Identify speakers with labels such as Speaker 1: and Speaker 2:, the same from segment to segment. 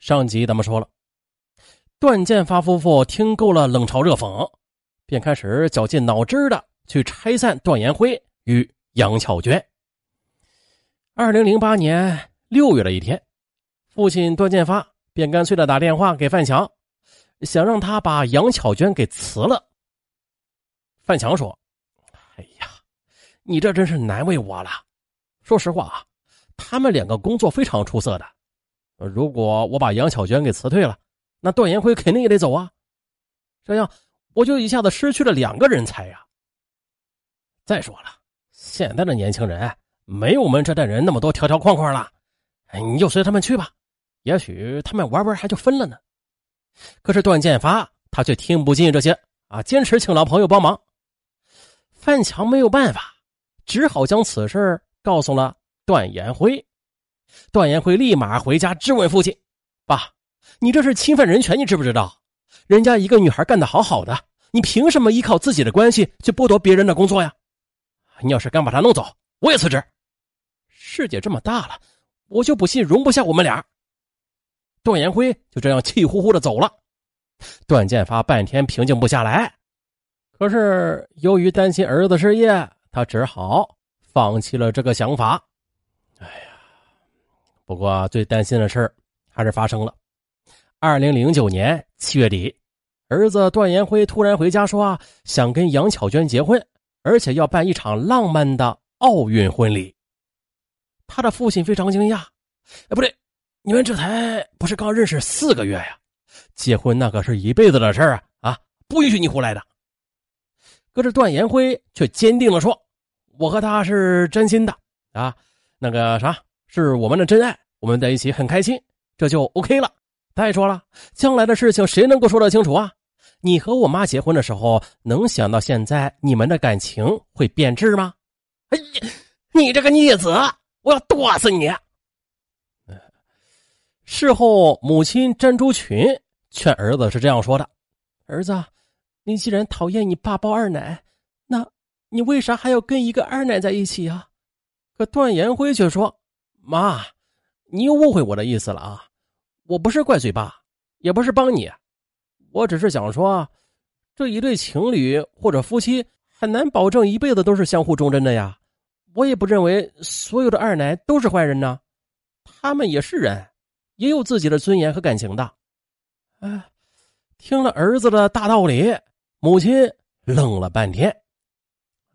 Speaker 1: 上集咱们说了，段建发夫妇听够了冷嘲热讽，便开始绞尽脑汁的去拆散段延辉与杨巧娟。二零零八年六月的一天，父亲段建发便干脆的打电话给范强，想让他把杨巧娟给辞了。范强说：“哎呀，你这真是难为我了。说实话啊，他们两个工作非常出色的。”如果我把杨巧娟给辞退了，那段延辉肯定也得走啊，这样我就一下子失去了两个人才呀。再说了，现在的年轻人没有我们这代人那么多条条框框了，你就随他们去吧，也许他们玩玩还就分了呢。可是段建发他却听不进这些啊，坚持请老朋友帮忙。范强没有办法，只好将此事告诉了段延辉。段延辉立马回家质问父亲：“爸，你这是侵犯人权，你知不知道？人家一个女孩干得好好的，你凭什么依靠自己的关系去剥夺别人的工作呀？你要是敢把她弄走，我也辞职。世界这么大了，我就不信容不下我们俩。”段延辉就这样气呼呼的走了。段建发半天平静不下来，可是由于担心儿子失业，他只好放弃了这个想法。不过最担心的事还是发生了。二零零九年七月底，儿子段延辉突然回家说啊，想跟杨巧娟结婚，而且要办一场浪漫的奥运婚礼。他的父亲非常惊讶，哎，不对，你们这才不是刚认识四个月呀？结婚那可是一辈子的事啊！啊，不允许你胡来的。可是段延辉却坚定的说：“我和他是真心的啊，那个啥。”是我们的真爱，我们在一起很开心，这就 OK 了。再说了，将来的事情谁能够说得清楚啊？你和我妈结婚的时候，能想到现在你们的感情会变质吗？哎呀，你这个逆子，我要剁死你！事后，母亲詹竹群劝儿子是这样说的：“儿子，你既然讨厌你爸包二奶，那你为啥还要跟一个二奶在一起啊？”可段延辉却说。妈，你又误会我的意思了啊！我不是怪罪爸，也不是帮你，我只是想说，这一对情侣或者夫妻很难保证一辈子都是相互忠贞的呀。我也不认为所有的二奶都是坏人呢，他们也是人，也有自己的尊严和感情的。哎，听了儿子的大道理，母亲愣了半天。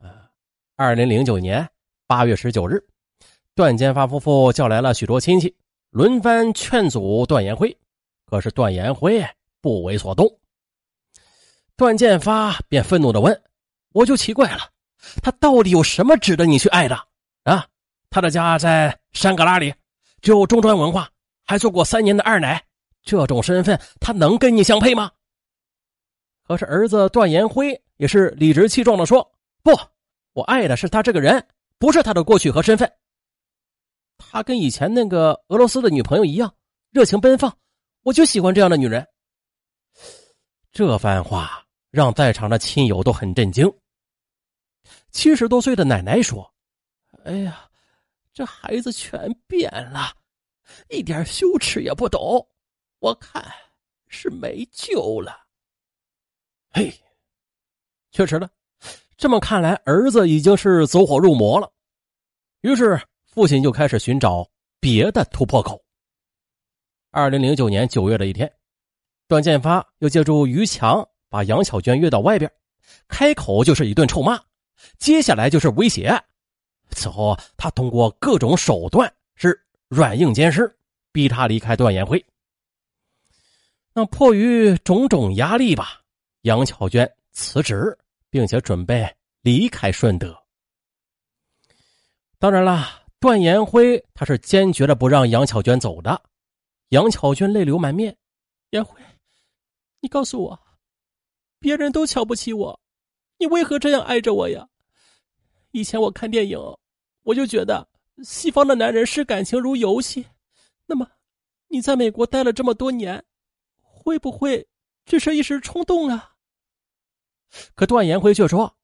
Speaker 1: 啊，二零零九年八月十九日。段建发夫妇叫来了许多亲戚，轮番劝阻段延辉，可是段延辉不为所动。段建发便愤怒的问：“我就奇怪了，他到底有什么值得你去爱的？啊？他的家在山旮旯里，只有中专文化，还做过三年的二奶，这种身份他能跟你相配吗？”可是儿子段延辉也是理直气壮的说：“不，我爱的是他这个人，不是他的过去和身份。”他跟以前那个俄罗斯的女朋友一样热情奔放，我就喜欢这样的女人。这番话让在场的亲友都很震惊。七十多岁的奶奶说：“哎呀，这孩子全变了，一点羞耻也不懂，我看是没救了。”嘿，确实了，这么看来，儿子已经是走火入魔了。于是。父亲就开始寻找别的突破口。二零零九年九月的一天，段建发又借助于强把杨巧娟约到外边，开口就是一顿臭骂，接下来就是威胁。此后，他通过各种手段是软硬兼施，逼他离开段延辉。那迫于种种压力吧，杨巧娟辞职，并且准备离开顺德。当然了。段延辉他是坚决的不让杨巧娟走的，杨巧娟泪流满面。延辉，你告诉我，别人都瞧不起我，你为何这样爱着我呀？以前我看电影，我就觉得西方的男人视感情如游戏。那么，你在美国待了这么多年，会不会只是一时冲动啊？可段延辉却说，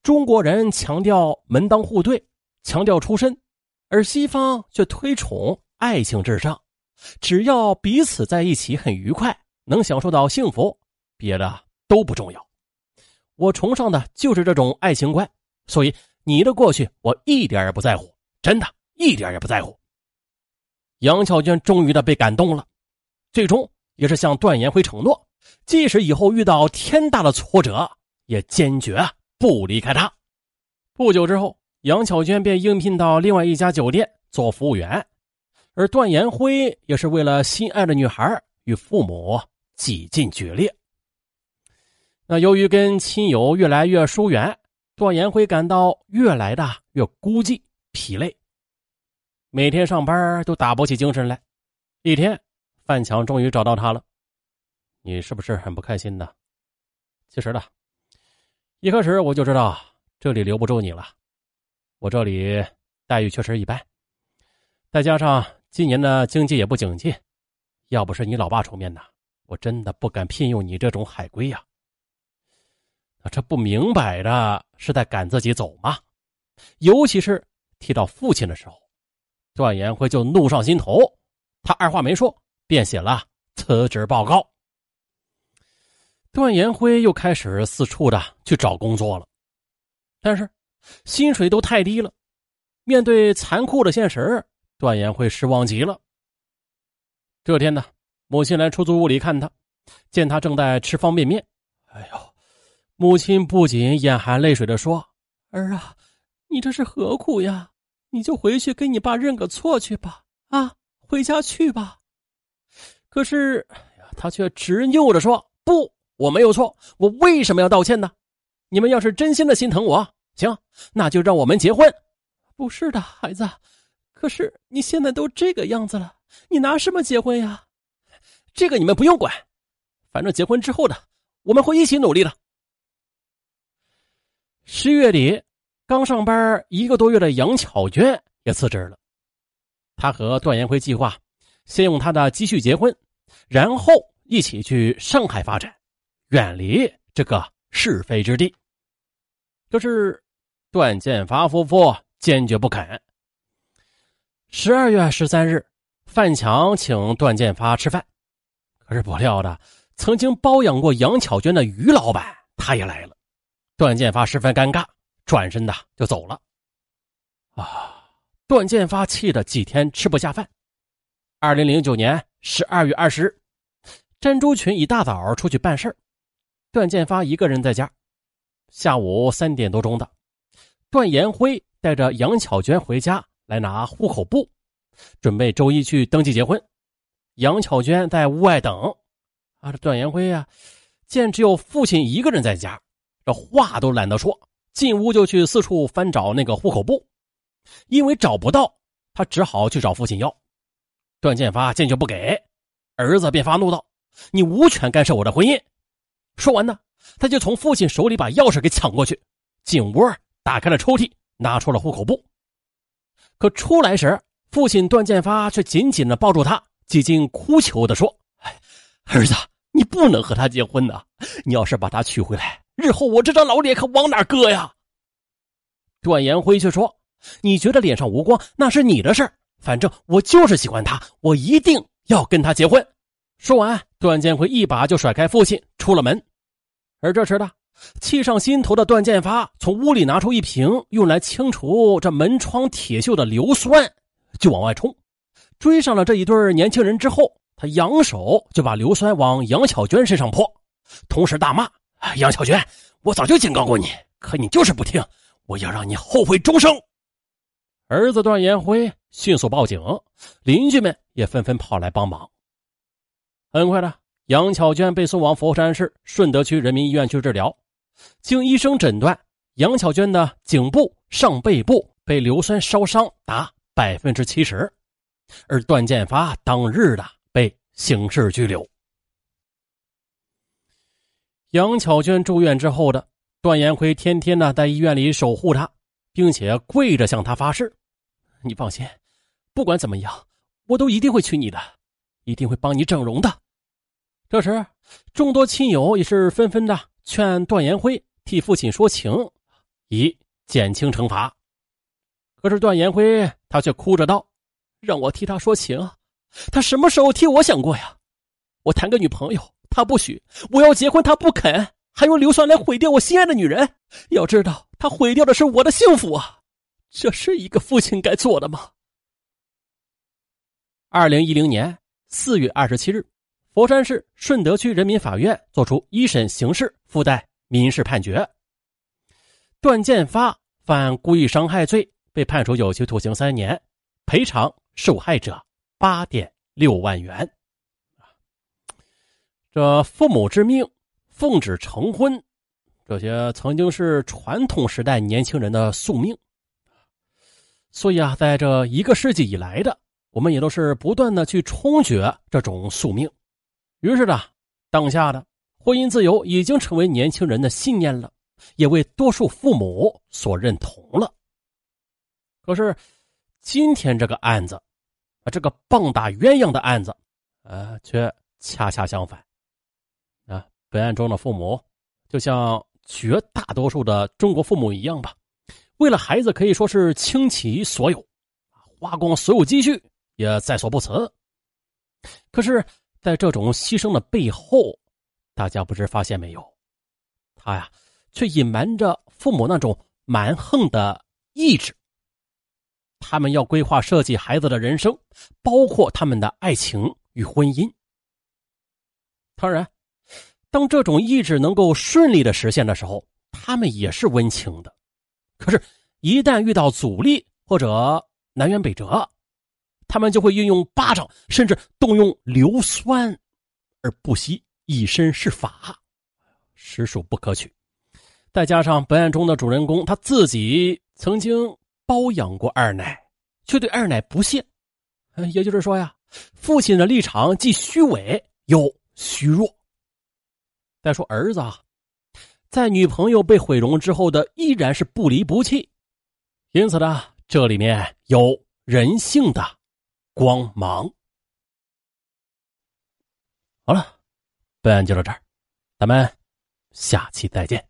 Speaker 1: 中国人强调门当户对，强调出身。而西方却推崇爱情至上，只要彼此在一起很愉快，能享受到幸福，别的都不重要。我崇尚的就是这种爱情观，所以你的过去我一点也不在乎，真的，一点也不在乎。杨巧娟终于的被感动了，最终也是向段延辉承诺，即使以后遇到天大的挫折，也坚决不离开他。不久之后，杨巧娟便应聘到另外一家酒店做服务员，而段延辉也是为了心爱的女孩与父母几近决裂。那由于跟亲友越来越疏远，段延辉感到越来的越孤寂、疲累，每天上班都打不起精神来。一天，范强终于找到他了：“你是不是很不开心呢？”其实呢，一开始我就知道这里留不住你了。我这里待遇确实一般，再加上今年的经济也不景气，要不是你老爸出面呢，我真的不敢聘用你这种海归呀。这不明摆着是在赶自己走吗？尤其是提到父亲的时候，段延辉就怒上心头。他二话没说，便写了辞职报告。段延辉又开始四处的去找工作了，但是薪水都太低了。面对残酷的现实，段延辉失望极了。这天呢，母亲来出租屋里看他，见他正在吃方便面，哎呦！母亲不仅眼含泪水的说：“儿啊，你这是何苦呀？你就回去跟你爸认个错去吧，啊，回家去吧。”可是，他却执拗的说：“不，我没有错，我为什么要道歉呢？你们要是真心的心疼我，行，那就让我们结婚。”不是的，孩子，可是你现在都这个样子了，你拿什么结婚呀？这个你们不用管，反正结婚之后的，我们会一起努力的。十月底，刚上班一个多月的杨巧娟也辞职了。她和段延辉计划，先用他的积蓄结婚，然后一起去上海发展，远离这个是非之地。可是，段建发夫妇坚决不肯。十二月十三日，范强请段建发吃饭，可是不料的，曾经包养过杨巧娟的于老板他也来了。段建发十分尴尬，转身的就走了。啊！段建发气得几天吃不下饭。二零零九年十二月二十日，珍珠群一大早出去办事段建发一个人在家。下午三点多钟的，段延辉带着杨巧娟回家来拿户口簿，准备周一去登记结婚。杨巧娟在屋外等。啊，这段延辉呀，见只有父亲一个人在家。这话都懒得说，进屋就去四处翻找那个户口簿，因为找不到，他只好去找父亲要。段建发坚决不给，儿子便发怒道：“你无权干涉我的婚姻。”说完呢，他就从父亲手里把钥匙给抢过去，进屋打开了抽屉，拿出了户口簿。可出来时，父亲段建发却紧紧的抱住他，几近哭求的说：“儿子，你不能和他结婚呐！你要是把他娶回来。”日后我这张老脸可往哪搁呀？段延辉却说：“你觉得脸上无光，那是你的事反正我就是喜欢他，我一定要跟他结婚。”说完，段建辉一把就甩开父亲，出了门。而这时的气上心头的段建发从屋里拿出一瓶用来清除这门窗铁锈的硫酸，就往外冲。追上了这一对年轻人之后，他扬手就把硫酸往杨小娟身上泼，同时大骂。杨小娟，我早就警告过你，可你就是不听，我要让你后悔终生。儿子段延辉迅速报警，邻居们也纷纷跑来帮忙。很快的，杨巧娟被送往佛山市顺德区人民医院去治疗。经医生诊断，杨巧娟的颈部上背部被硫酸烧伤达百分之七十，而段建发当日的被刑事拘留。杨巧娟住院之后的段延辉天天呢在医院里守护她，并且跪着向她发誓：“你放心，不管怎么样，我都一定会娶你的，一定会帮你整容的。”这时，众多亲友也是纷纷的劝段延辉替父亲说情，以减轻惩罚。可是段延辉他却哭着道：“让我替他说情，他什么时候替我想过呀？我谈个女朋友，他不许；我要结婚，他不肯，还用硫酸来毁掉我心爱的女人。要知道，他毁掉的是我的幸福啊！这是一个父亲该做的吗？二零一零年四月二十七日，佛山市顺德区人民法院作出一审刑事附带民事判决。段建发犯故意伤害罪，被判处有期徒刑三年，赔偿受害者八点六万元。这父母之命，奉旨成婚，这些曾经是传统时代年轻人的宿命。所以啊，在这一个世纪以来的，我们也都是不断的去冲决这种宿命。于是呢，当下的婚姻自由已经成为年轻人的信念了，也为多数父母所认同了。可是，今天这个案子，啊，这个棒打鸳鸯的案子，啊，却恰恰相反。啊本案中的父母，就像绝大多数的中国父母一样吧，为了孩子可以说是倾其所有，花光所有积蓄也在所不辞。可是，在这种牺牲的背后，大家不知发现没有，他呀，却隐瞒着父母那种蛮横的意志。他们要规划设计孩子的人生，包括他们的爱情与婚姻。当然。当这种意志能够顺利的实现的时候，他们也是温情的。可是，一旦遇到阻力或者南辕北辙，他们就会运用巴掌，甚至动用硫酸，而不惜以身试法，实属不可取。再加上本案中的主人公他自己曾经包养过二奶，却对二奶不屑，也就是说呀，父亲的立场既虚伪又虚弱。再说儿子啊，在女朋友被毁容之后的依然是不离不弃，因此呢，这里面有人性的光芒。好了，本案就到这儿，咱们下期再见。